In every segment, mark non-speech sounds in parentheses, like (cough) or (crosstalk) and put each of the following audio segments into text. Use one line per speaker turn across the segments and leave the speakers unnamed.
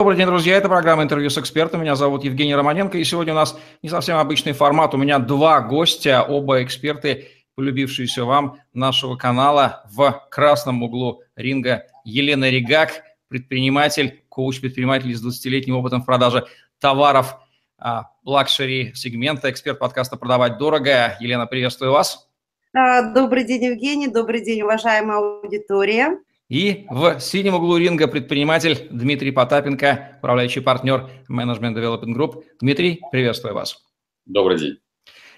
Добрый день, друзья. Это программа «Интервью с экспертом». Меня зовут Евгений Романенко. И сегодня у нас не совсем обычный формат. У меня два гостя, оба эксперты, полюбившиеся вам нашего канала в красном углу ринга. Елена Регак, предприниматель, коуч-предприниматель с 20-летним опытом в продаже товаров а, luxury сегмента, эксперт подкаста «Продавать дорого». Елена, приветствую вас.
А, добрый день, Евгений. Добрый день, уважаемая аудитория.
И в синем углу ринга предприниматель Дмитрий Потапенко, управляющий партнер Management Development Group. Дмитрий, приветствую вас.
Добрый день.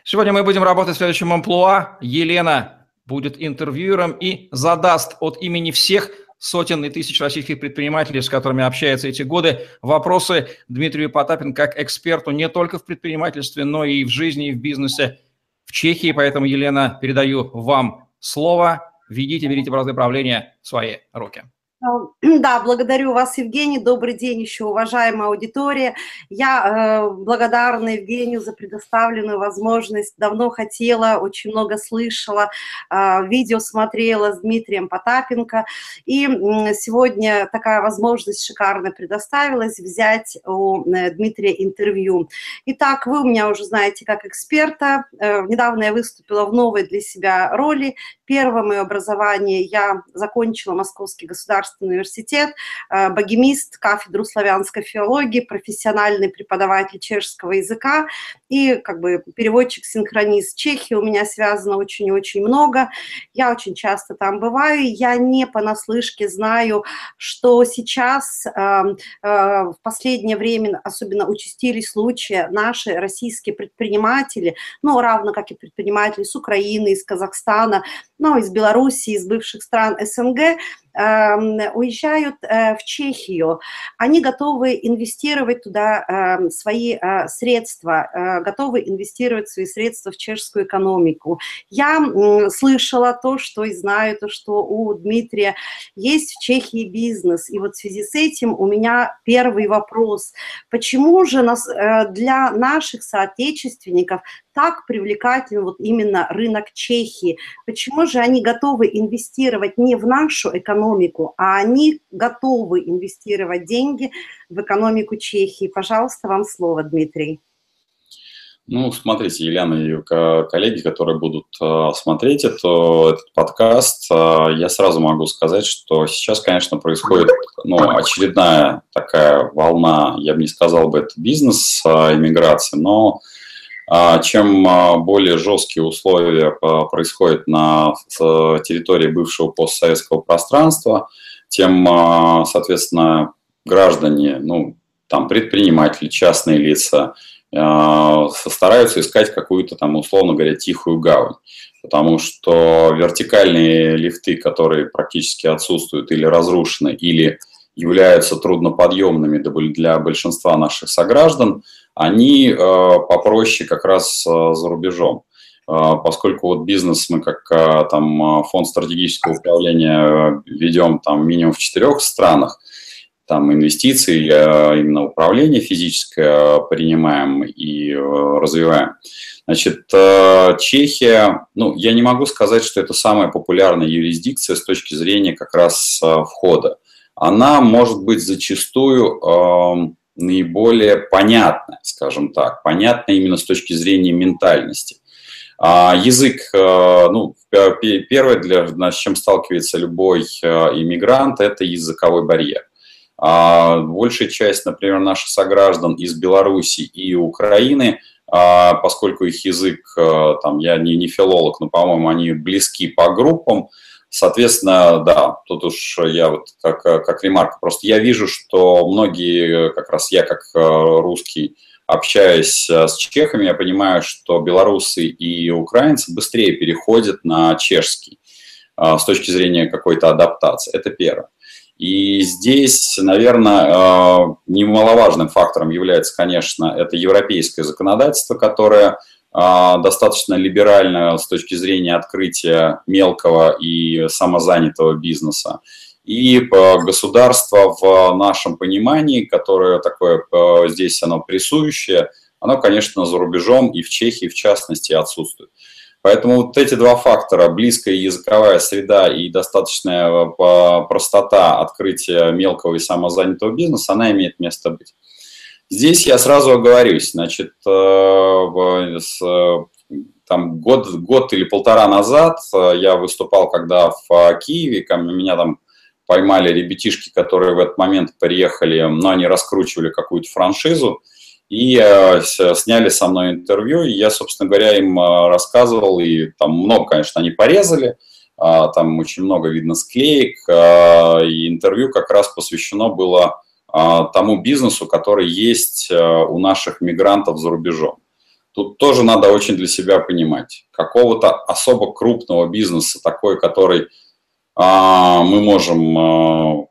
Сегодня мы будем работать в следующем амплуа. Елена будет интервьюером и задаст от имени всех сотен и тысяч российских предпринимателей, с которыми общается эти годы, вопросы Дмитрию Потапенко как эксперту не только в предпринимательстве, но и в жизни, и в бизнесе в Чехии. Поэтому, Елена, передаю вам слово ведите, берите бразды правления в свои руки. (clears throat)
Да, благодарю вас, Евгений. Добрый день еще, уважаемая аудитория. Я э, благодарна Евгению за предоставленную возможность. Давно хотела, очень много слышала, э, видео смотрела с Дмитрием Потапенко. И э, сегодня такая возможность шикарно предоставилась взять у э, Дмитрия интервью. Итак, вы у меня уже знаете как эксперта. Э, недавно я выступила в новой для себя роли. Первое мое образование я закончила Московский государственный государственный университет, э, богемист, кафедру славянской филологии, профессиональный преподаватель чешского языка и как бы переводчик-синхронист Чехии. У меня связано очень-очень много. Я очень часто там бываю. Я не понаслышке знаю, что сейчас э, э, в последнее время особенно участились случаи наши российские предприниматели, ну, равно как и предприниматели с Украины, из Казахстана, ну, из Белоруссии, из бывших стран СНГ, уезжают э, в Чехию, они готовы инвестировать туда эм, свои э, средства, э, готовы инвестировать свои средства в чешскую экономику. Я слышала то, что и знаю, то, что у Дмитрия есть в Чехии бизнес. И вот в связи с этим у меня первый вопрос. Почему же нас, для наших соотечественников так привлекателен вот именно рынок Чехии? Почему же они готовы инвестировать не в нашу экономику, а они готовы инвестировать деньги в экономику Чехии? Пожалуйста, вам слово, Дмитрий.
Ну, смотрите, Елена и коллеги, которые будут э, смотреть это, этот подкаст, э, я сразу могу сказать, что сейчас, конечно, происходит ну, очередная такая волна, я бы не сказал бы, это бизнес-иммиграции, но а, чем а, более жесткие условия а, происходят на территории бывшего постсоветского пространства, тем, соответственно, граждане, ну, там, предприниматели, частные лица, стараются искать какую-то там, условно говоря, тихую гавань. Потому что вертикальные лифты, которые практически отсутствуют или разрушены, или являются трудноподъемными для большинства наших сограждан, они э, попроще как раз э, за рубежом э, поскольку вот бизнес мы как там фонд стратегического управления ведем там минимум в четырех странах, там инвестиции, именно управление физическое принимаем и развиваем. Значит, Чехия, ну, я не могу сказать, что это самая популярная юрисдикция с точки зрения как раз входа. Она может быть зачастую эм, наиболее понятная, скажем так, понятная именно с точки зрения ментальности. А язык, э, ну, первое, для, с чем сталкивается любой э, иммигрант, это языковой барьер. А большая часть, например, наших сограждан из Беларуси и Украины, а, поскольку их язык, э, там, я не, не филолог, но, по-моему, они близки по группам, Соответственно, да, тут уж я вот как, как ремарка, просто я вижу, что многие, как раз я как э, русский, общаясь э, с чехами, я понимаю, что белорусы и украинцы быстрее переходят на чешский э, с точки зрения какой-то адаптации. Это первое. И здесь, наверное, немаловажным фактором является, конечно, это европейское законодательство, которое достаточно либерально с точки зрения открытия мелкого и самозанятого бизнеса. И государство в нашем понимании, которое такое здесь оно прессующее, оно, конечно, за рубежом и в Чехии, в частности, отсутствует. Поэтому вот эти два фактора, близкая языковая среда и достаточная э, простота открытия мелкого и самозанятого бизнеса, она имеет место быть. Здесь я сразу оговорюсь, значит, э, там год, год или полтора назад я выступал, когда в Киеве, меня там поймали ребятишки, которые в этот момент приехали, но они раскручивали какую-то франшизу, и э, сняли со мной интервью, и я, собственно говоря, им э, рассказывал, и там много, конечно, они порезали, э, там очень много видно склеек, э, и интервью как раз посвящено было э, тому бизнесу, который есть э, у наших мигрантов за рубежом. Тут тоже надо очень для себя понимать, какого-то особо крупного бизнеса, такой, который а, мы можем а,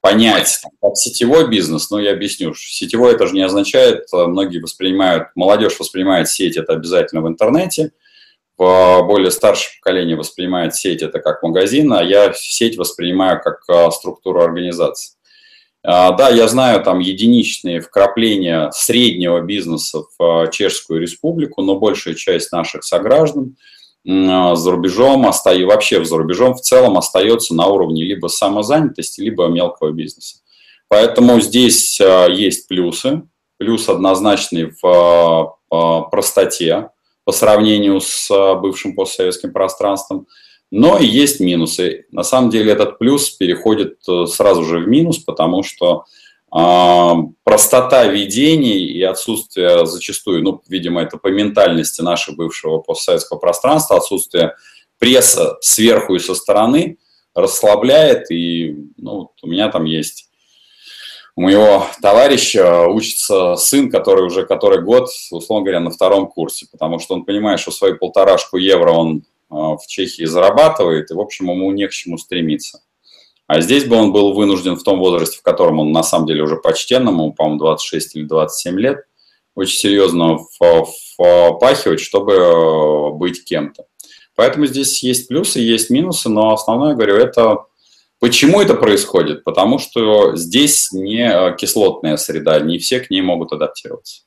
понять как сетевой бизнес, но я объясню, сетевой это же не означает, а, многие воспринимают, молодежь воспринимает сеть это обязательно в интернете, более старшее поколение воспринимает сеть это как магазин, а я сеть воспринимаю как структуру организации. Да, я знаю там единичные вкрапления среднего бизнеса в Чешскую республику, но большая часть наших сограждан – а, за рубежом, вообще за рубежом в целом остается на уровне либо самозанятости, либо мелкого бизнеса. Поэтому здесь а, есть плюсы. Плюс однозначный в а, простоте по сравнению с бывшим постсоветским пространством. Но есть минусы. На самом деле этот плюс переходит э, сразу же в минус, потому что а, простота ведений и отсутствие зачастую, ну, видимо, это по ментальности нашего бывшего постсоветского пространства, отсутствие пресса сверху и со стороны расслабляет. И ну, у меня там есть у моего товарища учится сын, который уже который год, условно говоря, на втором курсе, потому что он понимает, что свою полторашку евро он в Чехии зарабатывает, и, в общем, ему не к чему стремиться. А здесь бы он был вынужден в том возрасте, в котором он на самом деле уже почтенному, по-моему, 26 или 27 лет, очень серьезно впахивать, чтобы э, быть кем-то. Поэтому здесь есть плюсы, есть минусы, но основное, говорю, это почему это происходит? Потому что здесь не э, кислотная среда, не все к ней могут адаптироваться.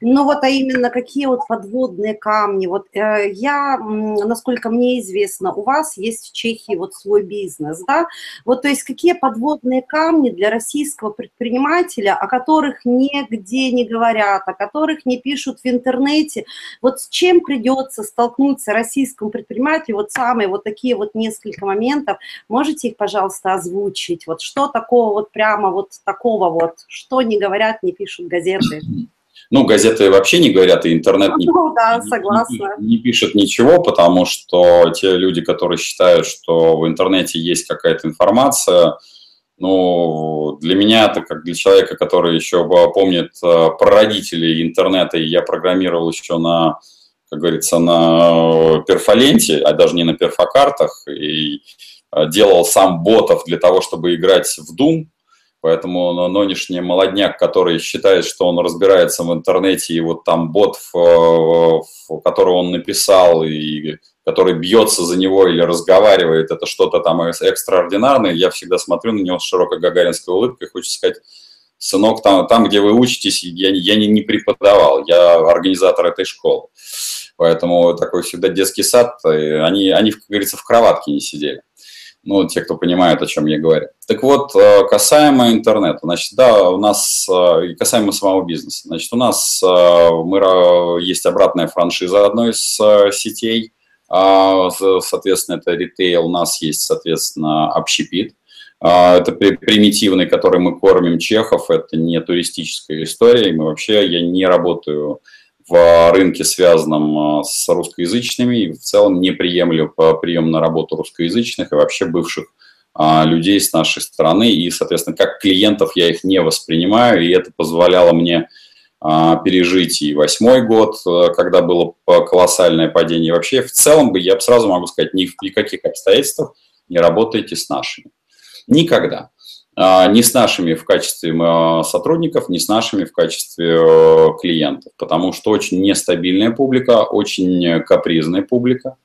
Ну вот, а именно какие вот подводные камни? Вот э, я, насколько мне известно, у вас есть в Чехии вот свой бизнес, да? Вот, то есть какие подводные камни для российского предпринимателя, о которых нигде не говорят, о которых не пишут в интернете? Вот с чем придется столкнуться российскому предпринимателю? Вот самые вот такие вот несколько моментов. Можете их, пожалуйста, озвучить? Вот что такого вот прямо вот такого вот, что не говорят, не пишут газеты? (clears throat)
Ну, газеты вообще не говорят, и интернет не,
ну, да, согласна.
не, не пишет ничего, потому что те люди, которые считают, что в интернете есть какая-то информация, ну, для меня это как для человека, который еще помнит э, про родителей интернета, и я программировал еще на, как говорится, на перфоленте, а даже не на перфокартах, и э, делал сам ботов для того, чтобы играть в Doom, Поэтому нынешний молодняк, который считает, что он разбирается в интернете, и вот там бот, которого он написал, и который бьется за него или разговаривает, это что-то там экстраординарное, я всегда смотрю на него с широкой гагаринской улыбкой, хочется сказать, сынок, там, там где вы учитесь, я, я не, не преподавал, я организатор этой школы. Поэтому такой всегда детский сад, они, они, как говорится, в кроватке не сидели ну, те, кто понимает, о чем я говорю. Так вот, э, касаемо интернета, значит, да, у нас, э, касаемо самого бизнеса, значит, у нас э, мы, есть обратная франшиза одной из сетей, а, соответственно, это ритейл, у нас есть, соответственно, общепит, а, это примитивный, который мы кормим чехов, это не туристическая история, и мы вообще, я не работаю в рынке, связанном а, с русскоязычными, и в целом не приемлю прием на работу русскоязычных и вообще бывших людей с нашей стороны. И, соответственно, как клиентов я их не воспринимаю, и это позволяло мне пережить и восьмой год, когда было колоссальное падение. Вообще, в целом, бы я сразу могу сказать, ни в каких обстоятельствах не работайте с нашими. Никогда. А, не с нашими в качестве а, сотрудников, не с нашими в качестве э, клиентов, потому что очень нестабильная публика, очень капризная публика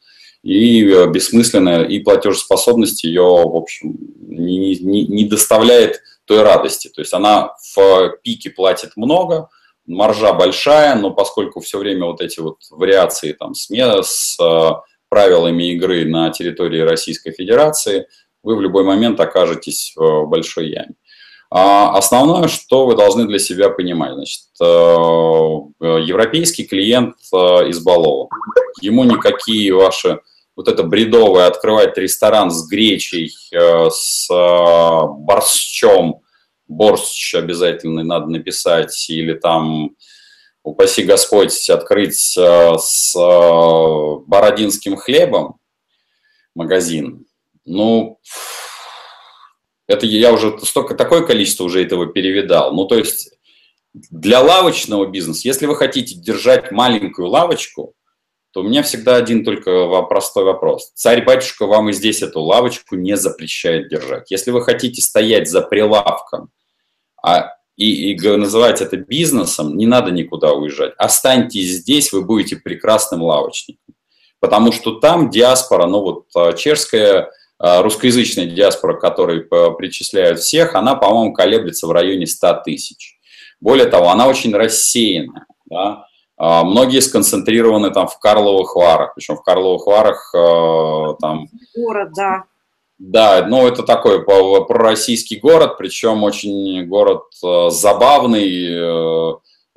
и э, бессмысленная, и платежеспособность ее, в общем, не, не, не доставляет той радости. То есть она в пике платит много, маржа большая, но поскольку все время вот эти вот вариации там с, с э, правилами игры на территории Российской Федерации, вы в любой момент окажетесь в большой яме. А основное, что вы должны для себя понимать, значит, э, европейский клиент э, избалован. Ему никакие ваши вот это бредовое открывать ресторан с гречей, с борщом, борщ обязательно надо написать, или там, упаси Господь, открыть э, с э, бородинским хлебом магазин, ну, это я уже столько, такое количество уже этого перевидал. Ну, то есть для лавочного бизнеса, если вы хотите держать маленькую лавочку, то у меня всегда один только простой вопрос. Царь-батюшка вам и здесь эту лавочку не запрещает держать. Если вы хотите стоять за прилавком а, и, и называть это бизнесом, не надо никуда уезжать. Останьтесь здесь, вы будете прекрасным лавочником. Потому что там диаспора, ну вот а, чешская, русскоязычная диаспора, которой причисляют всех, она, по-моему, колеблется в районе 100 тысяч. Более того, она очень рассеянная. Да? А, многие сконцентрированы там в Карловых Варах, причем в Карловых Варах там...
Город, да.
Да, ну это такой пророссийский город, причем очень город э, забавный, э,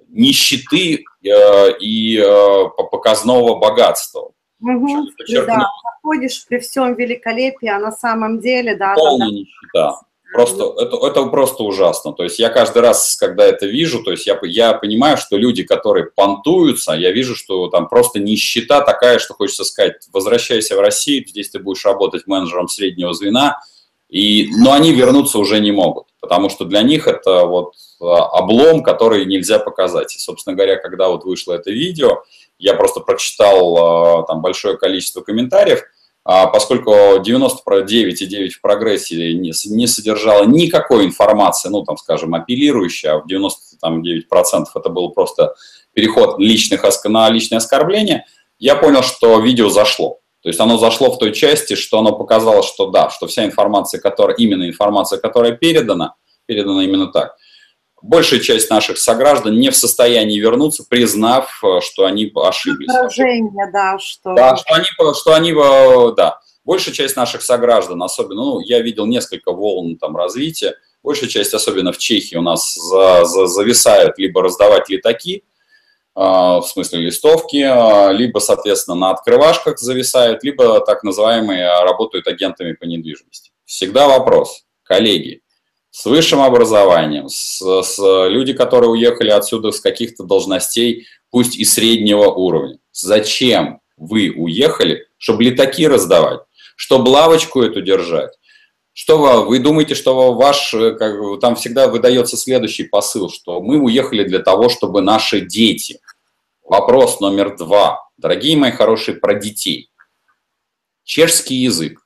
нищеты э, и по показного богатства.
Угу, да, заходишь при всем великолепии, а на самом деле, да.
Полная да, нищета. Просто это, это просто ужасно. То есть я каждый раз, когда это вижу, то есть я, я понимаю, что люди, которые понтуются, я вижу, что там просто нищета такая, что хочется сказать, возвращайся в Россию, здесь ты будешь работать менеджером среднего звена, и, но они вернуться уже не могут, потому что для них это вот а, облом, который нельзя показать. И, собственно говоря, когда вот вышло это видео, я просто прочитал а, там большое количество комментариев, а поскольку 99,9 в прогрессе не, содержало никакой информации, ну, там, скажем, апеллирующей, а в 99% это был просто переход личных, на личное оскорбление, я понял, что видео зашло. То есть оно зашло в той части, что оно показало, что да, что вся информация, которая, именно информация, которая передана, передана именно так большая часть наших сограждан не в состоянии вернуться, признав, э, что они ошиблись.
Поражение, да, что...
Да, что они, что они, э, да. Большая часть наших сограждан, особенно, ну, я видел несколько волн там развития, большая часть, особенно в Чехии, у нас за, за, зависают либо раздавать летаки, э, в смысле листовки, либо, соответственно, на открывашках зависают, либо так называемые работают агентами по недвижимости. Всегда вопрос, коллеги, с высшим образованием, с, с люди, которые уехали отсюда с каких-то должностей, пусть и среднего уровня. Зачем вы уехали, чтобы летаки раздавать, чтобы лавочку эту держать? Что вы, вы думаете, что ваш, как, там всегда выдается следующий посыл, что мы уехали для того, чтобы наши дети. Вопрос номер два. Дорогие мои хорошие, про детей. Чешский язык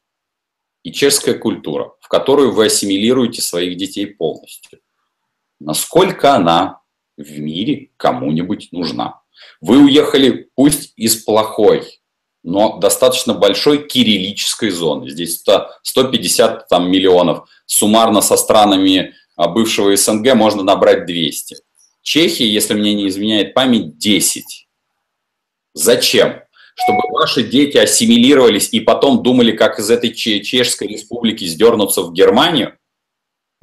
и чешская культура, в которую вы ассимилируете своих детей полностью. Насколько она в мире кому-нибудь нужна? Вы уехали пусть из плохой, но достаточно большой кириллической зоны. Здесь 150 там, миллионов. Суммарно со странами а, бывшего СНГ можно набрать 200. Чехия, если мне не изменяет память, 10. Зачем? Чтобы ваши дети ассимилировались и потом думали, как из этой Чешской республики сдернуться в Германию?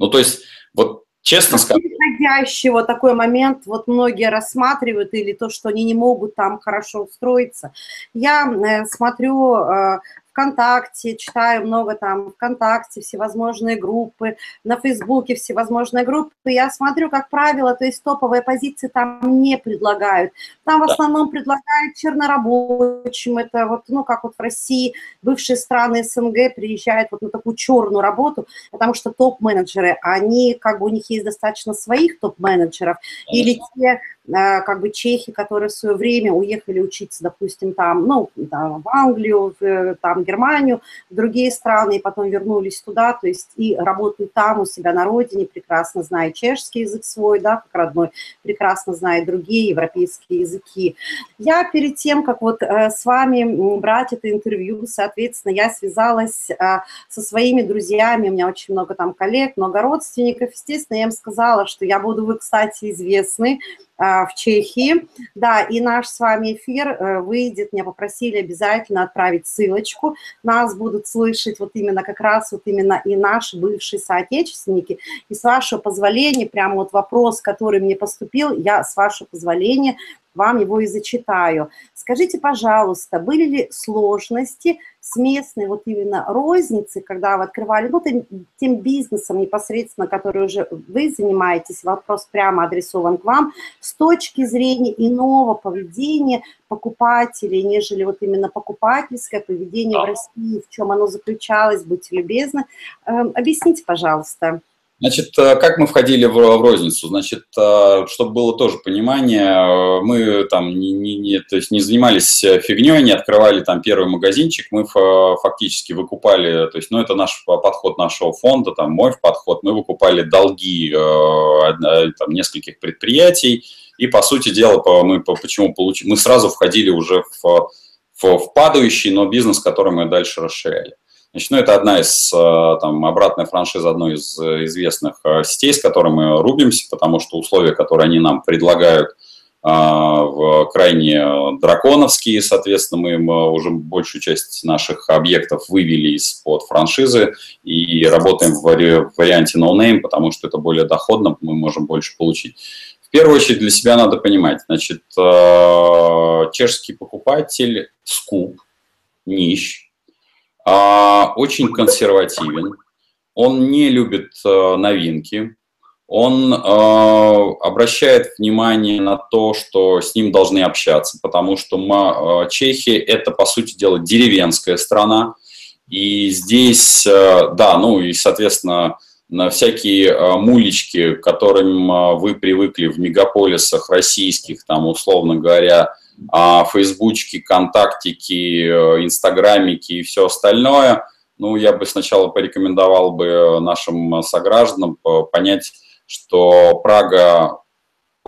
Ну, то есть, вот честно сказать...
Подходящего такой момент вот многие рассматривают или то, что они не могут там хорошо устроиться. Я э, смотрю э, ВКонтакте, читаю много там ВКонтакте, всевозможные группы, на Фейсбуке всевозможные группы. Я смотрю, как правило, то есть топовые позиции там не предлагают. Там в основном предлагают чернорабочим. Это вот, ну, как вот в России бывшие страны СНГ приезжают вот на такую черную работу, потому что топ-менеджеры, они, как бы у них есть достаточно своих топ-менеджеров, или те Э, как бы чехи, которые в свое время уехали учиться, допустим, там, ну, там, в Англию, в, э, там, Германию, в другие страны, и потом вернулись туда, то есть и работают там у себя на родине, прекрасно зная чешский язык свой, да, как родной, прекрасно знает другие европейские языки. Я перед тем, как вот э, с вами брать это интервью, соответственно, я связалась со своими друзьями, у меня очень много там коллег, много родственников, естественно, я им сказала, что я буду, вы, кстати, известны, в Чехии. Да, и наш с вами эфир выйдет, меня попросили обязательно отправить ссылочку. Нас будут слышать вот именно как раз вот именно и наши бывшие соотечественники. И с вашего позволения, прямо вот вопрос, который мне поступил, я с вашего позволения вам его и зачитаю. Скажите, пожалуйста, были ли сложности с местной вот именно розницей, когда вы открывали, ну, тем, тем бизнесом непосредственно, который уже вы занимаетесь, вопрос прямо адресован к вам, с точки зрения иного поведения покупателей, нежели вот именно покупательское поведение в России, в чем оно заключалось, будьте любезны. Эм, объясните, пожалуйста.
Значит, э, как мы входили в, в розницу? Значит, э, чтобы было тоже понимание, э, мы там не, не, не, то есть не занимались фигней, не открывали там первый магазинчик, мы фактически выкупали, то есть, ну, это наш подход нашего фонда, там, мой подход, мы выкупали долги там, нескольких предприятий, и, по сути дела, мы почему получили, мы сразу входили уже в, в, в падающий, но бизнес, который мы дальше расширяли. Значит, ну, это одна из, э, там, обратная франшиза одной из э, известных э, сетей, с которой мы рубимся, потому что условия, которые они нам предлагают, в крайне драконовские, соответственно, мы уже большую часть наших объектов вывели из-под франшизы и работаем в варианте no name, потому что это более доходно, мы можем больше получить. В первую очередь для себя надо понимать, значит, чешский покупатель скуп, нищ, очень консервативен, он не любит э, новинки, он э, обращает внимание на то, что с ним должны общаться, потому что мы, э, Чехия это, по сути дела, деревенская страна, и здесь, э, да, ну и, соответственно, на всякие э, мулечки, к которым э, вы привыкли в мегаполисах российских, там, условно говоря, а фейсбучки, контактики, э, инстаграмики и все остальное, ну, я бы сначала порекомендовал бы нашим согражданам понять, что Прага,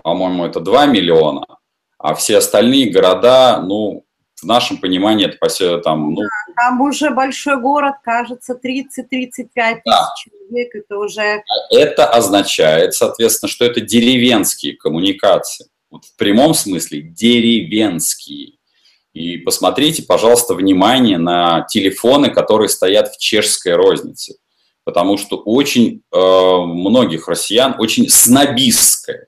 по-моему, это 2 миллиона, а все остальные города, ну, в нашем понимании это по там, ну...
Там уже большой город, кажется, 30-35 тысяч да. человек, это уже...
Это означает, соответственно, что это деревенские коммуникации вот в прямом смысле деревенские. И посмотрите, пожалуйста, внимание на телефоны, которые стоят в чешской рознице. Потому что очень э, многих россиян очень снобистская, э,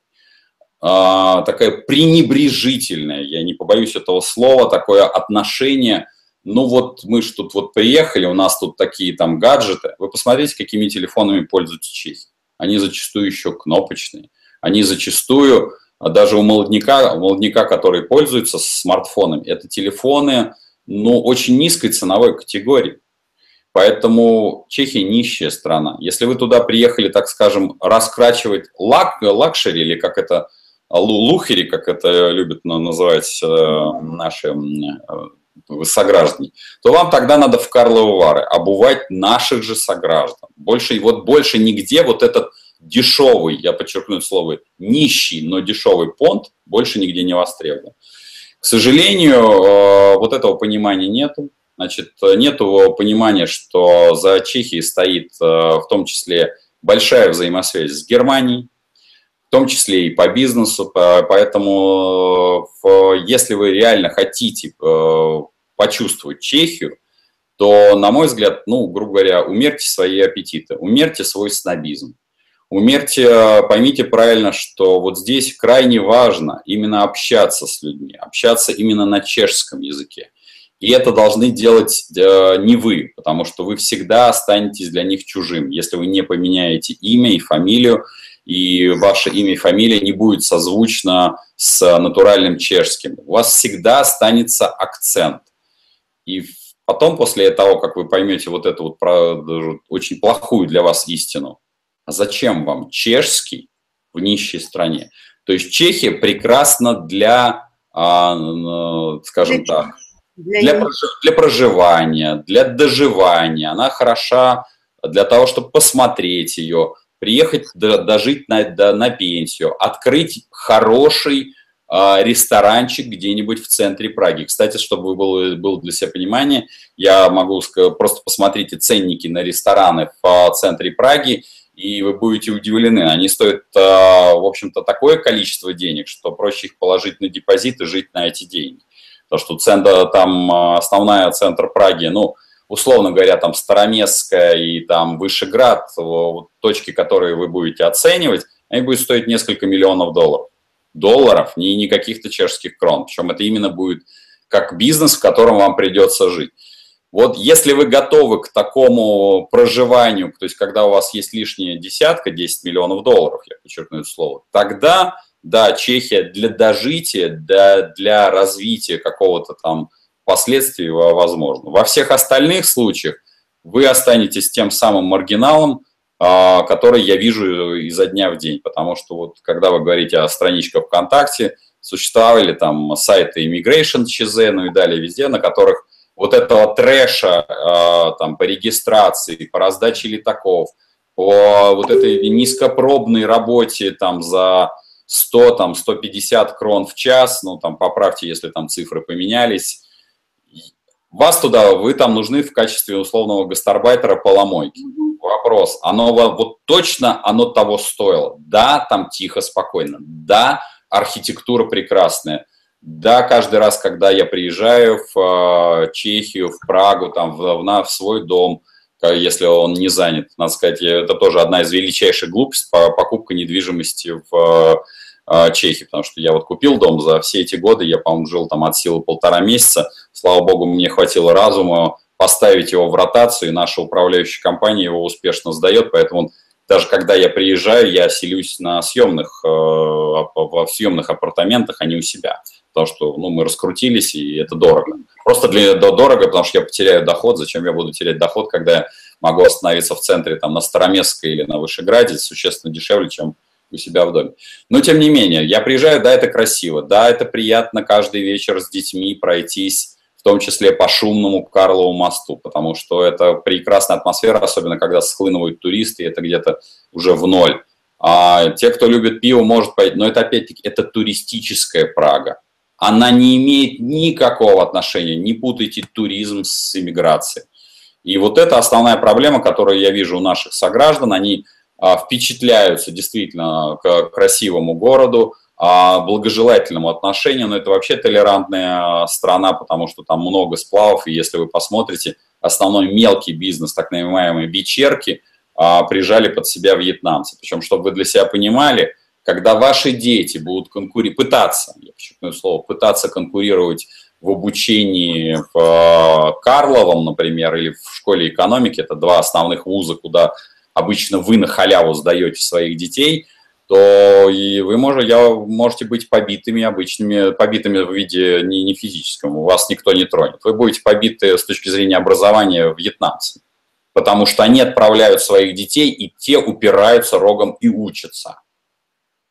такая пренебрежительная, я не побоюсь этого слова, такое отношение. Ну вот мы же тут вот приехали, у нас тут такие там гаджеты. Вы посмотрите, какими телефонами пользуются чехи. Они зачастую еще кнопочные. Они зачастую а даже у молодняка, у молодняка, который пользуется смартфонами, это телефоны, ну, очень низкой ценовой категории. Поэтому Чехия нищая страна. Если вы туда приехали, так скажем, раскручивать lux, luxury, или как это, лухери, как это любят называть э, наши э, сограждане, то вам тогда надо в Карловы Вары обувать наших же сограждан. Больше, вот больше нигде вот этот дешевый, я подчеркну слово, нищий, но дешевый понт больше нигде не востребован. К сожалению, э, вот этого понимания нету. Значит, нету понимания, что за Чехией стоит э, в том числе большая взаимосвязь с Германией, в том числе и по бизнесу. Поэтому, э, если вы реально хотите почувствовать Чехию, то, на мой взгляд, ну, грубо говоря, умерьте свои аппетиты, умерьте свой снобизм. Умерьте, поймите правильно, что вот здесь крайне важно именно общаться с людьми, общаться именно на чешском языке. И это должны делать э, не вы, потому что вы всегда останетесь для них чужим, если вы не поменяете имя и фамилию, и ваше имя и фамилия не будет созвучно с натуральным чешским. У вас всегда останется акцент. И потом, после того, как вы поймете вот эту вот очень плохую для вас истину, а зачем вам чешский в нищей стране? То есть Чехия прекрасна для, а, скажем так, для, для проживания, для доживания. Она хороша для того, чтобы посмотреть ее, приехать, дожить на, на пенсию, открыть хороший а, ресторанчик где-нибудь в центре Праги. Кстати, чтобы было, было для себя понимание, я могу сказать, просто посмотрите ценники на рестораны в центре Праги, и вы будете удивлены. Они стоят, а, в общем-то, такое количество денег, что проще их положить на депозит и жить на эти деньги. Потому что центр, там а, основная центр Праги, ну, условно говоря, там Староместская и там Вышеград, вот, точки, которые вы будете оценивать, они будут стоить несколько миллионов долларов. Долларов, не, не каких-то чешских крон. Причем это именно будет как бизнес, в котором вам придется жить. Вот если вы готовы к такому проживанию, то есть когда у вас есть лишняя десятка, 10 миллионов долларов, я подчеркну это слово, тогда, да, Чехия для дожития, для, для развития какого-то там последствий возможно. Во всех остальных случаях вы останетесь тем самым маргиналом, а, который я вижу изо дня в день, потому что вот когда вы говорите о страничках ВКонтакте, существовали там сайты Immigration, ЧЗ, ну и далее везде, на которых вот этого трэша э, там, по регистрации, по раздаче летаков, по вот этой низкопробной работе там за 100, там, 150 крон в час, ну, там, поправьте, если там цифры поменялись, вас туда, вы там нужны в качестве условного гастарбайтера поломойки. Вопрос, оно вот точно оно того стоило? Да, там тихо, спокойно. Да, архитектура прекрасная. Да, каждый раз, когда я приезжаю в э, Чехию, в Прагу, там, в, на, в свой дом, если он не занят, надо сказать, это тоже одна из величайших глупостей, покупка недвижимости в э, Чехии, потому что я вот купил дом за все эти годы, я, по-моему, жил там от силы полтора месяца, слава богу, мне хватило разума поставить его в ротацию, и наша управляющая компания его успешно сдает, поэтому даже когда я приезжаю, я селюсь на съемных, в съемных апартаментах, а не у себя потому что ну, мы раскрутились, и это дорого. Просто для дорого, потому что я потеряю доход. Зачем я буду терять доход, когда я могу остановиться в центре, там, на Староместской или на Вышеграде, существенно дешевле, чем у себя в доме. Но, тем не менее, я приезжаю, да, это красиво, да, это приятно каждый вечер с детьми пройтись, в том числе по шумному Карлову мосту, потому что это прекрасная атмосфера, особенно когда схлынывают туристы, это где-то уже в ноль. А те, кто любит пиво, может пойти, но это опять-таки, это туристическая Прага она не имеет никакого отношения, не путайте туризм с иммиграцией. И вот это основная проблема, которую я вижу у наших сограждан, они а, впечатляются действительно к красивому городу, а, благожелательному отношению, но это вообще толерантная страна, потому что там много сплавов, и если вы посмотрите, основной мелкий бизнес, так называемые вечерки, а, прижали под себя вьетнамцы. Причем, чтобы вы для себя понимали, когда ваши дети будут конкурировать, пытаться, я подчеркну слово, пытаться конкурировать в обучении в э, Карловом, например, или в школе экономики, это два основных вуза, куда обычно вы на халяву сдаете своих детей, то и вы можете, я, можете быть побитыми обычными, побитыми в виде не, не физическом, вас никто не тронет. Вы будете побиты с точки зрения образования вьетнамцами, потому что они отправляют своих детей, и те упираются рогом и учатся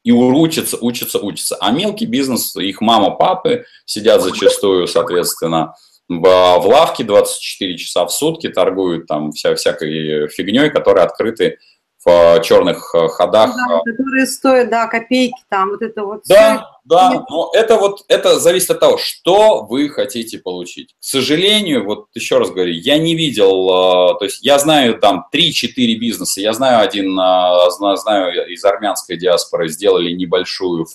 и учатся, учатся, учатся. А мелкий бизнес, их мама, папы сидят зачастую, соответственно, в, лавке 24 часа в сутки, торгуют там вся, всякой фигней, которые открыты в черных э, ходах. Да,
которые стоят, да, копейки там, вот это вот.
Да, все. да, но это вот, это зависит от того, что вы хотите получить. К сожалению, вот еще раз говорю, я не видел, э, то есть я знаю там 3-4 бизнеса, я знаю один, э, знаю из армянской диаспоры, сделали небольшую,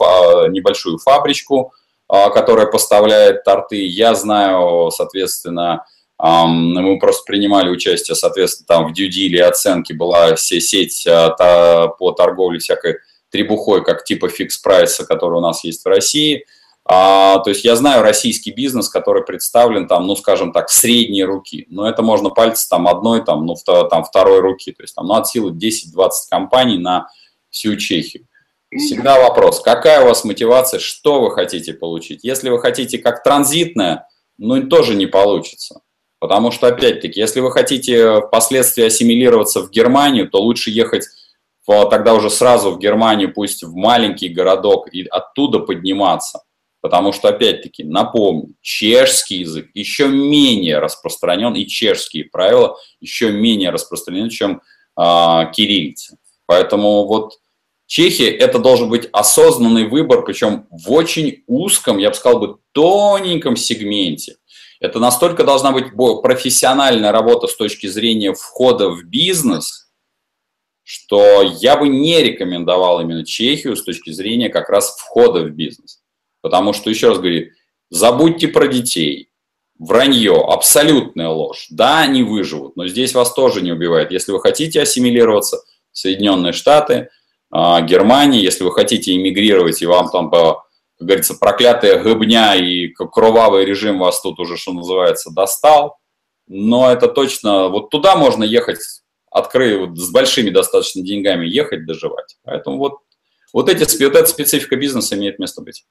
небольшую фабричку, которая поставляет торты, я знаю, соответственно, мы просто принимали участие, соответственно, там в дьюдиле оценки была сеть а, по торговле всякой требухой, как типа фикс-прайса, который у нас есть в России. А, то есть я знаю российский бизнес, который представлен там, ну, скажем так, средней руки. Но это можно пальцы там одной, там, ну, там второй руки. То есть там, ну, от силы 10-20 компаний на всю Чехию. Всегда вопрос, какая у вас мотивация, что вы хотите получить. Если вы хотите как транзитное, ну, тоже не получится. Потому что, опять-таки, если вы хотите впоследствии ассимилироваться в Германию, то лучше ехать в, тогда уже сразу в Германию, пусть в маленький городок, и оттуда подниматься. Потому что, опять-таки, напомню, чешский язык еще менее распространен, и чешские правила еще менее распространены, чем э, кириллица. Поэтому вот Чехия – это должен быть осознанный выбор, причем в очень узком, я бы сказал бы, тоненьком сегменте. Это настолько должна быть профессиональная работа с точки зрения входа в бизнес, что я бы не рекомендовал именно Чехию с точки зрения как раз входа в бизнес. Потому что, еще раз говорю, забудьте про детей, вранье, абсолютная ложь. Да, они выживут, но здесь вас тоже не убивает. Если вы хотите ассимилироваться, Соединенные Штаты, а, Германия, если вы хотите иммигрировать, и вам там, как говорится, проклятая гыбня и кровавый режим вас тут уже, что называется, достал, но это точно, вот туда можно ехать, открыть, с большими достаточно деньгами ехать, доживать. Поэтому вот, вот, эти, вот эта специфика бизнеса имеет место быть.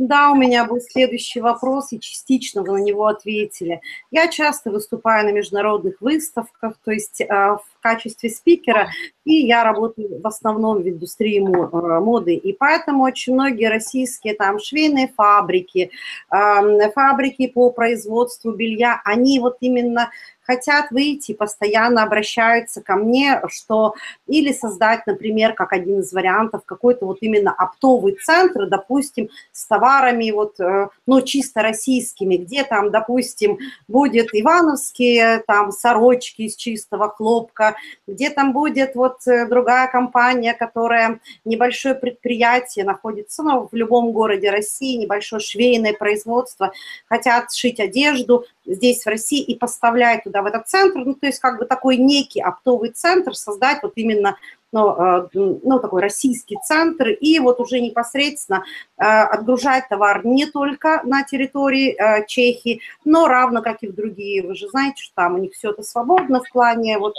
Да, у меня был следующий вопрос, и частично вы на него ответили. Я часто выступаю на международных выставках, то есть а, в качестве спикера, и я работаю в основном в индустрии э, моды, и поэтому очень многие российские там швейные фабрики, фабрики по производству белья, они вот именно хотят выйти, постоянно обращаются ко мне, что или создать, например, как один из вариантов, какой-то вот именно оптовый центр, допустим, с товарами вот, э, ну, чисто российскими, где там, допустим, будет ивановские там сорочки из чистого хлопка, где там будет вот э, другая компания, которая небольшое предприятие находится, ну, в любом городе России, небольшое швейное производство, хотят шить одежду здесь в России и поставлять туда в этот центр, ну, то есть как бы такой некий оптовый центр создать вот именно ну, э, ну, такой российский центр, и вот уже непосредственно э, отгружать товар не только на территории э, Чехии, но равно как и в другие. Вы же знаете, что там у них все это свободно в плане вот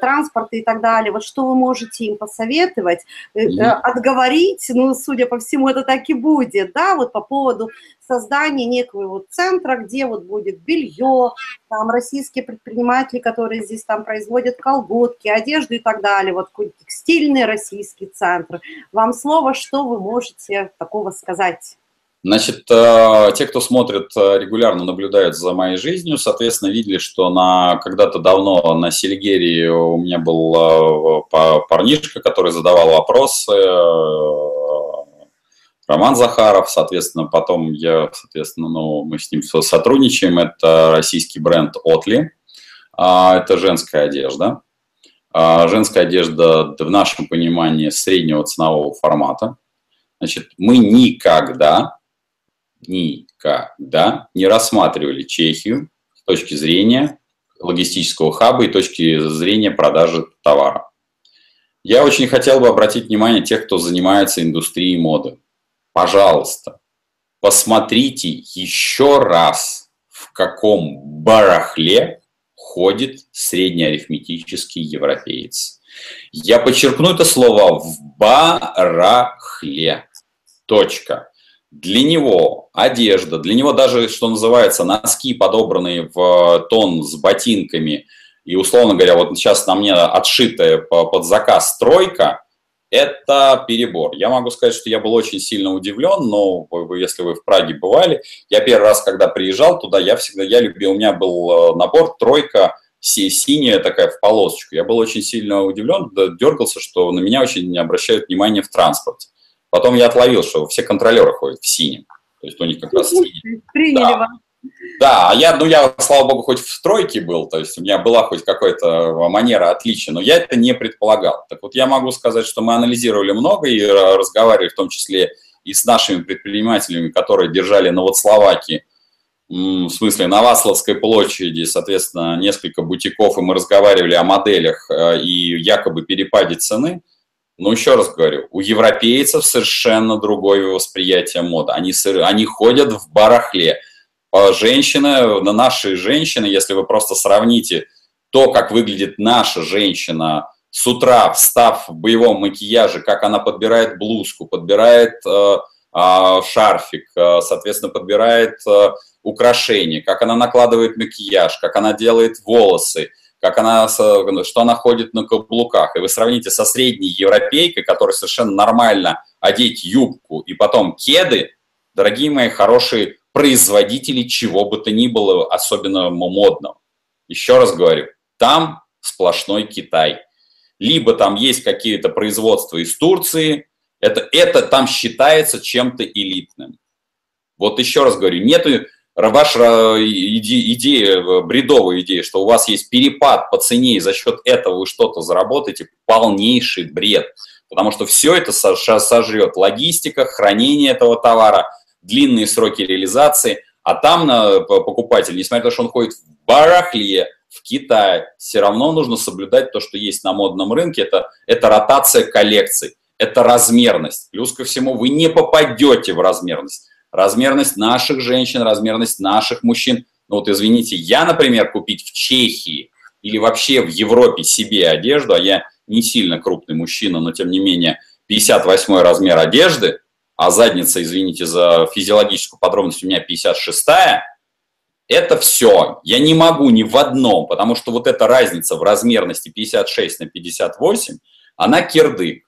транспорта и так далее. Вот что вы можете им посоветовать? Отговорить, ну, судя по всему, это так и будет, да, вот по поводу создания некого вот центра, где вот будет белье, там российские предприниматели, которые здесь там производят колготки, одежду и так далее, вот текстильный российский центр. Вам слово, что вы можете такого сказать?
Значит, э, те, кто смотрит э, регулярно, наблюдают за моей жизнью, соответственно, видели, что на, когда-то давно на Сельгерии у меня был э, парнишка, который задавал вопросы, Роман Захаров, соответственно, потом я, соответственно, ну, мы с ним сотрудничаем, это российский бренд Отли, а, это женская одежда. А, женская одежда в нашем понимании среднего ценового формата. Значит, мы никогда, никогда не рассматривали Чехию с точки зрения логистического хаба и точки зрения продажи товара. Я очень хотел бы обратить внимание тех, кто занимается индустрией моды пожалуйста, посмотрите еще раз, в каком барахле ходит среднеарифметический европеец. Я подчеркну это слово в барахле. Точка. Для него одежда, для него даже, что называется, носки, подобранные в тон с ботинками, и, условно говоря, вот сейчас на мне отшитая под заказ стройка, это перебор. Я могу сказать, что я был очень сильно удивлен, но если вы в Праге бывали, я первый раз, когда приезжал туда, я всегда, я любил, у меня был э, набор тройка, синяя такая в полосочку. Я был очень сильно удивлен, дергался, что на меня очень не обращают внимания в транспорте. Потом я отловил, что все контролеры ходят в синем. То есть у них как раз синий.
Приняли да. вам.
Да, а я, ну я, слава богу, хоть в стройке был, то есть у меня была хоть какая-то манера отличия, но я это не предполагал. Так вот, я могу сказать, что мы анализировали много и разговаривали в том числе и с нашими предпринимателями, которые держали Новословакии, в смысле на Васловской площади, соответственно, несколько бутиков, и мы разговаривали о моделях э, и якобы перепаде цены. Но еще раз говорю, у европейцев совершенно другое восприятие моды. Они, они ходят в барахле – женщины, на наши женщины, если вы просто сравните то, как выглядит наша женщина с утра, встав в боевом макияже, как она подбирает блузку, подбирает э, э, шарфик, э, соответственно, подбирает э, украшения, как она накладывает макияж, как она делает волосы, как она, что она ходит на каблуках. И вы сравните со средней европейкой, которая совершенно нормально одеть юбку и потом кеды, дорогие мои хорошие производителей чего бы то ни было, особенно модного. Еще раз говорю, там сплошной Китай. Либо там есть какие-то производства из Турции, это, это там считается чем-то элитным. Вот еще раз говорю, нету, ваша иде, идея, бредовая идея, что у вас есть перепад по цене, и за счет этого вы что-то заработаете, полнейший бред. Потому что все это сожрет логистика, хранение этого товара, длинные сроки реализации, а там на покупатель, несмотря на то, что он ходит в барахле, в Китае, все равно нужно соблюдать то, что есть на модном рынке, это, это ротация коллекций, это размерность. Плюс ко всему, вы не попадете в размерность размерность наших женщин, размерность наших мужчин. Ну вот извините, я, например, купить в Чехии или вообще в Европе себе одежду, а я не сильно крупный мужчина, но тем не менее 58 размер одежды, а задница, извините за физиологическую подробность, у меня 56 это все. Я не могу ни в одном, потому что вот эта разница в размерности 56 на 58, она кирдык.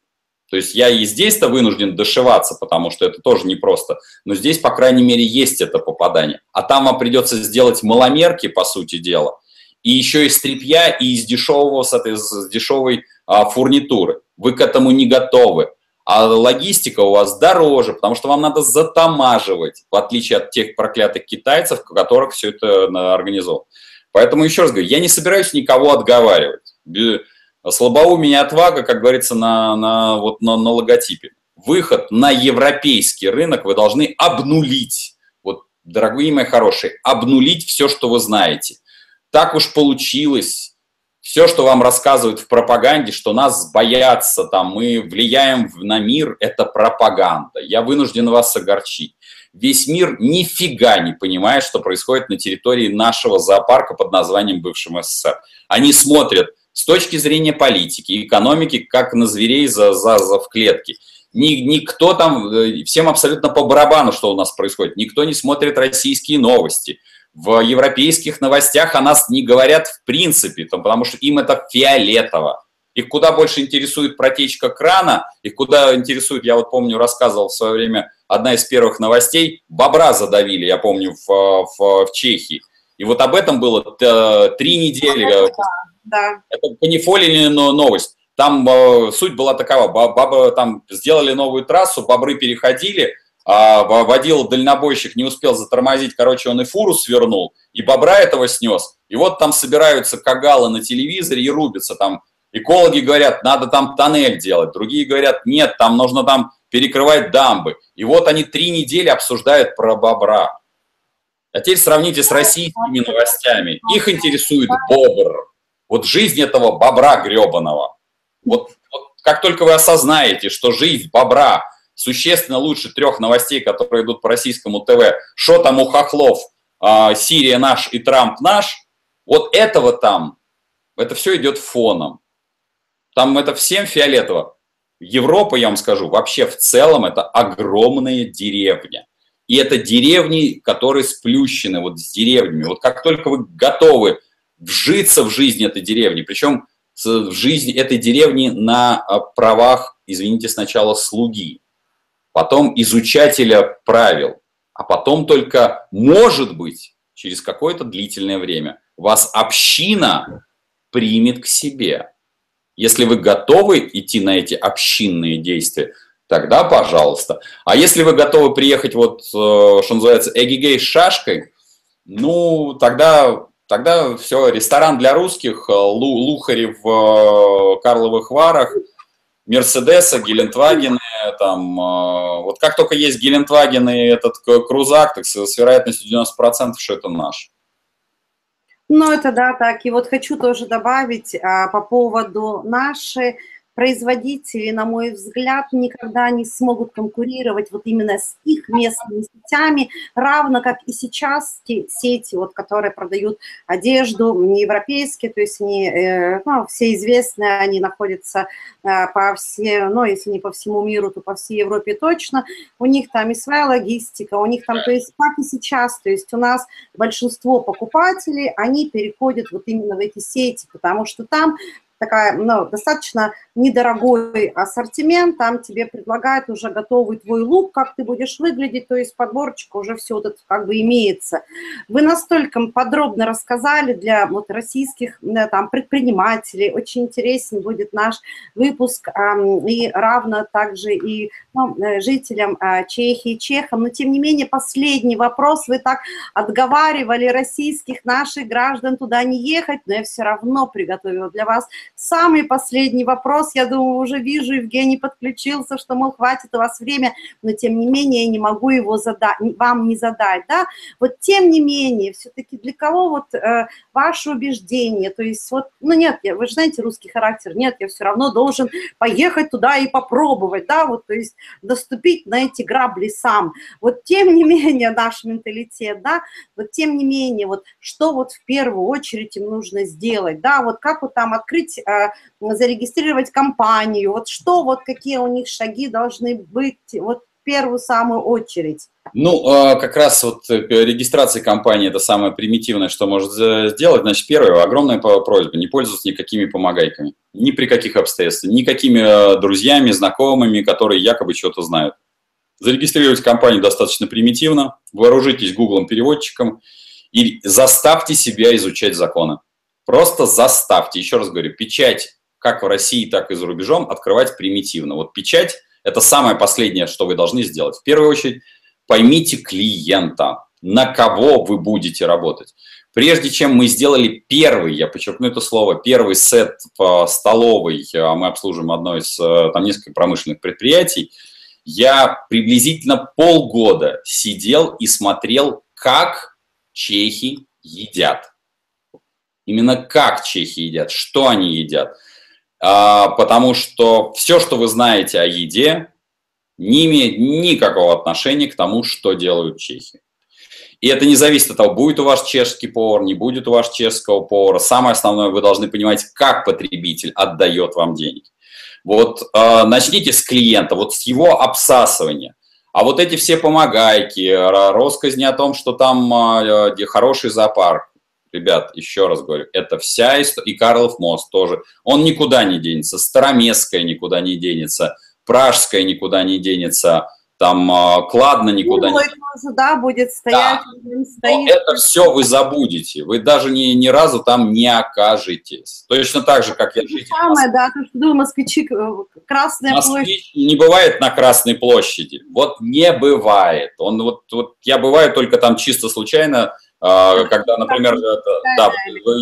То есть я и здесь-то вынужден дошиваться, потому что это тоже непросто. Но здесь, по крайней мере, есть это попадание. А там вам придется сделать маломерки, по сути дела. И еще из тряпья, и из дешевого, с с дешевой а, фурнитуры. Вы к этому не готовы. А логистика у вас дороже, потому что вам надо затамаживать, в отличие от тех проклятых китайцев, которых все это организовано. Поэтому еще раз говорю, я не собираюсь никого отговаривать Слабоумие отвага, как говорится, на, на, вот на, на логотипе. Выход на европейский рынок вы должны обнулить. Вот, дорогие мои хорошие, обнулить все, что вы знаете. Так уж получилось. Все, что вам рассказывают в пропаганде, что нас боятся, там, мы влияем на мир, это пропаганда. Я вынужден вас огорчить. Весь мир нифига не понимает, что происходит на территории нашего зоопарка под названием бывшего СССР. Они смотрят – с точки зрения политики, экономики, как на зверей за, за, за в клетке. Ни, никто там, э, всем абсолютно по барабану, что у нас происходит. Никто не смотрит российские новости. В европейских новостях о нас не говорят в принципе, там, потому что им это фиолетово. Их куда больше интересует протечка крана, их куда интересует, я вот помню, рассказывал в свое время, одна из первых новостей, бобра задавили, я помню, в, в, в Чехии. И вот об этом было три недели да. Это канифолия новость. Там э, суть была такова, бабы там сделали новую трассу, бобры переходили, а водил дальнобойщик не успел затормозить, короче, он и фуру свернул, и бобра этого снес. И вот там собираются кагалы на телевизоре и рубятся там. Экологи говорят, надо там тоннель делать, другие говорят, нет, там нужно там перекрывать дамбы. И вот они три недели обсуждают про бобра. А теперь сравните с российскими новостями. Их интересует бобр. Вот жизнь этого бобра гребаного. Вот, вот как только вы осознаете, что жизнь бобра существенно лучше трех новостей, которые идут по российскому ТВ, что там у хохлов, э, Сирия наш и Трамп наш, вот этого там, это все идет фоном. Там это всем фиолетово. Европа, я вам скажу, вообще в целом это огромная деревня. И это деревни, которые сплющены вот с деревнями. Вот как только вы готовы вжиться в жизнь этой деревни, причем в жизнь этой деревни на а, правах, извините, сначала слуги, потом изучателя правил, а потом только, может быть, через какое-то длительное время вас община примет к себе. Если вы готовы идти на эти общинные действия, тогда пожалуйста. А если вы готовы приехать вот, э, что называется, эгигей с шашкой, ну, тогда Тогда все, ресторан для русских, э, Лухари в э, Карловых Варах, Мерседесы, Гелендвагены, там, э, вот как только есть Гелендваген и этот крузак, так с вероятностью 90%, что это наш.
Ну, это да, так. И вот хочу тоже добавить а, по поводу нашей производители, на мой взгляд, никогда не смогут конкурировать вот именно с их местными сетями, равно как и сейчас те сети, вот, которые продают одежду, не европейские, то есть они, э, ну, все известные, они находятся э, по всей, ну, если не по всему миру, то по всей Европе точно, у них там и своя логистика, у них там, то есть как и сейчас, то есть у нас большинство покупателей, они переходят вот именно в эти сети, потому что там такая, ну, достаточно недорогой ассортимент, там тебе предлагают уже готовый твой лук, как ты будешь выглядеть, то есть подборочка уже все вот это как бы имеется. Вы настолько подробно рассказали для вот российских там предпринимателей, очень интересен будет наш выпуск и равно также и ну, э, жителям а, Чехии, чехам, но тем не менее последний вопрос, вы так отговаривали российских наших граждан туда не ехать, но я все равно приготовила для вас самый последний вопрос. Я думаю, уже вижу, Евгений подключился, что, мол, хватит у вас время, но тем не менее я не могу его задать, вам не задать, да. Вот тем не менее, все-таки для кого вот э, ваше убеждение, то есть вот, ну нет, я, вы же знаете русский характер, нет, я все равно должен поехать туда и попробовать, да, вот, то есть доступить на эти грабли сам. Вот тем не менее наш менталитет, да, вот тем не менее, вот что вот в первую очередь им нужно сделать, да, вот как вот там открыть, зарегистрировать компанию, вот что, вот какие у них шаги должны быть, вот в первую самую очередь.
Ну, а, как раз вот э, регистрация компании – это самое примитивное, что может сделать. Значит, первое, огромная просьба – не пользоваться никакими помогайками. Ни при каких обстоятельствах, никакими э, друзьями, знакомыми, которые якобы что-то знают. Зарегистрировать компанию достаточно примитивно, вооружитесь Гуглом переводчиком и заставьте себя изучать законы. Просто заставьте. Еще раз говорю, печать как в России, так и за рубежом открывать примитивно. Вот печать – это самое последнее, что вы должны сделать. В первую очередь поймите клиента, на кого вы будете работать. Прежде чем мы сделали первый, я подчеркну это слово, первый сет по столовой, а мы обслуживаем одно из э, там несколько промышленных предприятий, я приблизительно полгода сидел и смотрел, как чехи едят. Именно как чехи едят, что они едят. А, потому что все, что вы знаете о еде, не имеет никакого отношения к тому, что делают чехи. И это не зависит от того, будет у вас чешский повар, не будет у вас чешского повара. Самое основное, вы должны понимать, как потребитель отдает вам деньги. Вот э, начните с клиента, вот с его обсасывания. А вот эти все помогайки, россказни о том, что там э, хороший зоопарк, ребят, еще раз говорю, это вся история, и Карлов мост тоже, он никуда не денется, Староместская никуда не денется, Пражская никуда не денется, там а, Кладно никуда ну, не денется.
да, будет стоять.
Да. Стоит. Но это все вы забудете, вы даже ни, ни разу там не окажетесь. Точно так же, как я житель.
Самое, да, то, что думаю, москвичи, э, Красная
Москвич площадь. не бывает на Красной площади, вот не бывает. Он вот, вот я бываю только там чисто случайно, когда, например, да,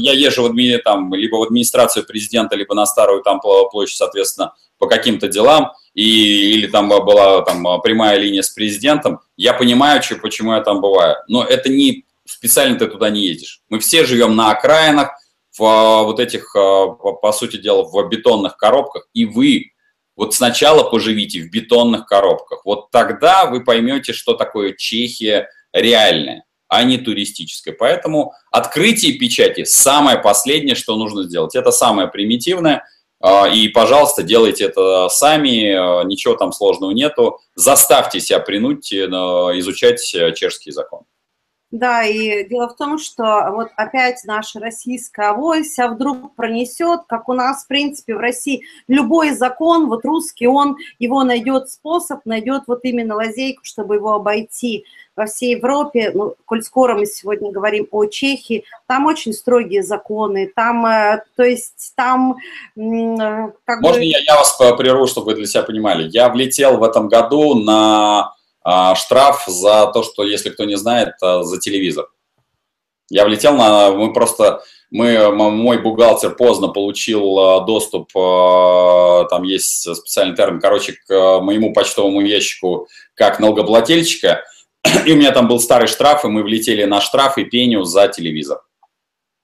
я езжу в адми, там, либо в администрацию президента, либо на старую там площадь, соответственно, по каким-то делам, и, или там была там прямая линия с президентом, я понимаю, что, почему я там бываю. Но это не специально ты туда не едешь. Мы все живем на окраинах, в а, вот этих, а, по сути дела, в бетонных коробках, и вы вот сначала поживите в бетонных коробках. Вот тогда вы поймете, что такое Чехия реальная а не туристической. Поэтому открытие печати – самое последнее, что нужно сделать. Это самое примитивное. А, и, пожалуйста, делайте это сами, а, ничего там сложного нету. Заставьте себя принуть э, изучать э, чешский закон.
Да, и дело в том, что вот опять наша российская авось, а вдруг пронесет, как у нас, в принципе, в России любой закон, вот русский, он его найдет способ, найдет вот именно лазейку, чтобы его обойти во всей Европе, ну, коль скоро мы сегодня говорим о Чехии, там очень строгие законы, там, э, то есть там...
Э, как Можно бы... я, я вас прерву, чтобы вы для себя понимали? Я влетел в этом году на а, штраф за то, что, если кто не знает, а, за телевизор. Я влетел на... Мы просто... Мы, мой бухгалтер поздно получил доступ, там есть специальный термин, короче, к моему почтовому ящику как налогоплательщика, и у меня там был старый штраф, и мы влетели на штраф и пеню за телевизор.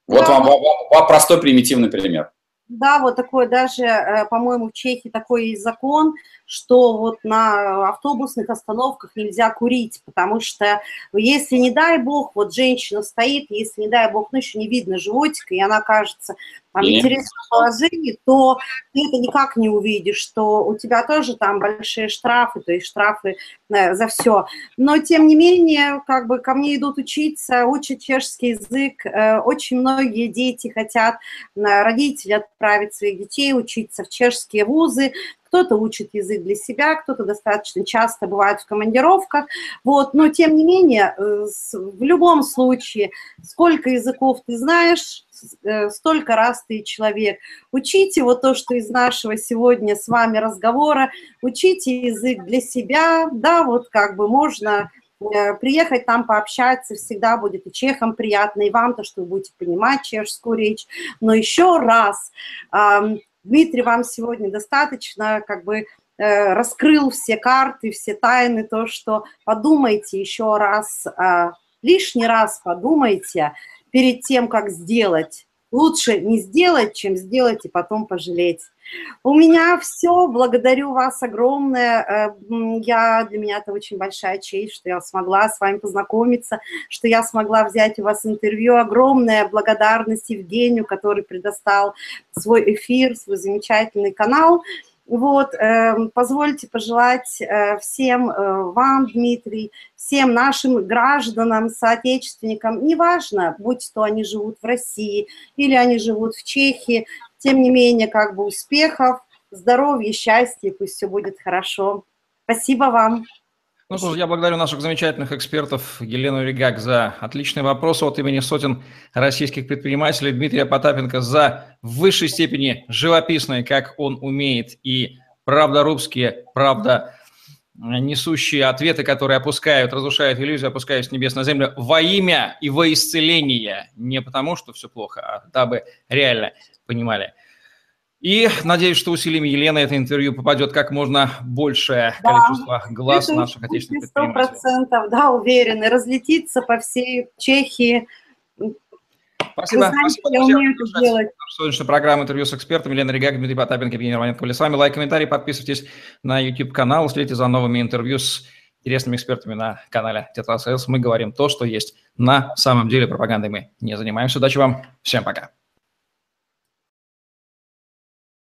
Вот да. вам, вам, вам простой примитивный пример.
Да, вот такой даже, э, по-моему, в Чехии такой есть закон, что вот на автобусных остановках нельзя курить, потому что если, не дай бог, вот женщина стоит, если, не дай бог, ну, еще не видно животика, и она кажется там, в интересном положении, то ты это никак не увидишь, что у тебя тоже там большие штрафы, то есть штрафы э, за все. Но, тем не менее, как бы ко мне идут учиться, учат чешский язык, э, очень многие дети хотят, э, родители отправить своих детей учиться в чешские вузы, кто-то учит язык для себя, кто-то достаточно часто бывает в командировках, вот, но тем не менее, э, в любом случае, сколько языков ты знаешь, э, столько раз ты человек. Учите вот то, что из нашего сегодня с вами разговора, учите язык для себя, да, вот как бы можно э, приехать там пообщаться, всегда будет и чехам приятно, и вам то, что вы будете понимать чешскую речь. Но еще раз, Дмитрий вам сегодня достаточно как бы э, раскрыл все карты, все тайны, то, что подумайте еще раз, э, лишний раз подумайте перед тем, как сделать. Лучше не сделать, чем сделать и потом пожалеть. У меня все. Благодарю вас огромное. Э, я, для меня это очень большая честь, что я смогла с вами познакомиться, что я смогла взять у вас интервью. Огромная благодарность Евгению, который предоставил свой эфир, свой замечательный канал. Вот, э, позвольте пожелать э, всем э, вам, Дмитрий, всем нашим гражданам, соотечественникам, неважно, будь то они живут в России или они живут в Чехии, тем не менее, как бы успехов, здоровья, счастья, пусть все будет хорошо. Спасибо вам.
Ну что ж, я благодарю наших замечательных экспертов Елену Ригак за отличные вопросы от имени сотен российских предпринимателей, Дмитрия Потапенко за в высшей степени живописные, как он умеет, и правдорубские, правда несущие ответы, которые опускают, разрушают иллюзию, опускают с небес на землю во имя и во исцеление. Не потому, что все плохо, а дабы реально понимали. И надеюсь, что усилиями Елены это интервью попадет как можно большее да, количество глаз наших отечественных предпринимателей.
Сто процентов, да, уверены, разлетится по всей Чехии.
Спасибо. Знаете, спасибо, друзья. Сегодняшняя программа интервью с экспертами. Елена Регак, Дмитрий Потапенко, Евгений Романенко были с вами. Лайк, комментарий, подписывайтесь на YouTube-канал, следите за новыми интервью с интересными экспертами на канале Tetrasales. Мы говорим то, что есть на самом деле пропагандой мы не занимаемся. Удачи вам. Всем пока.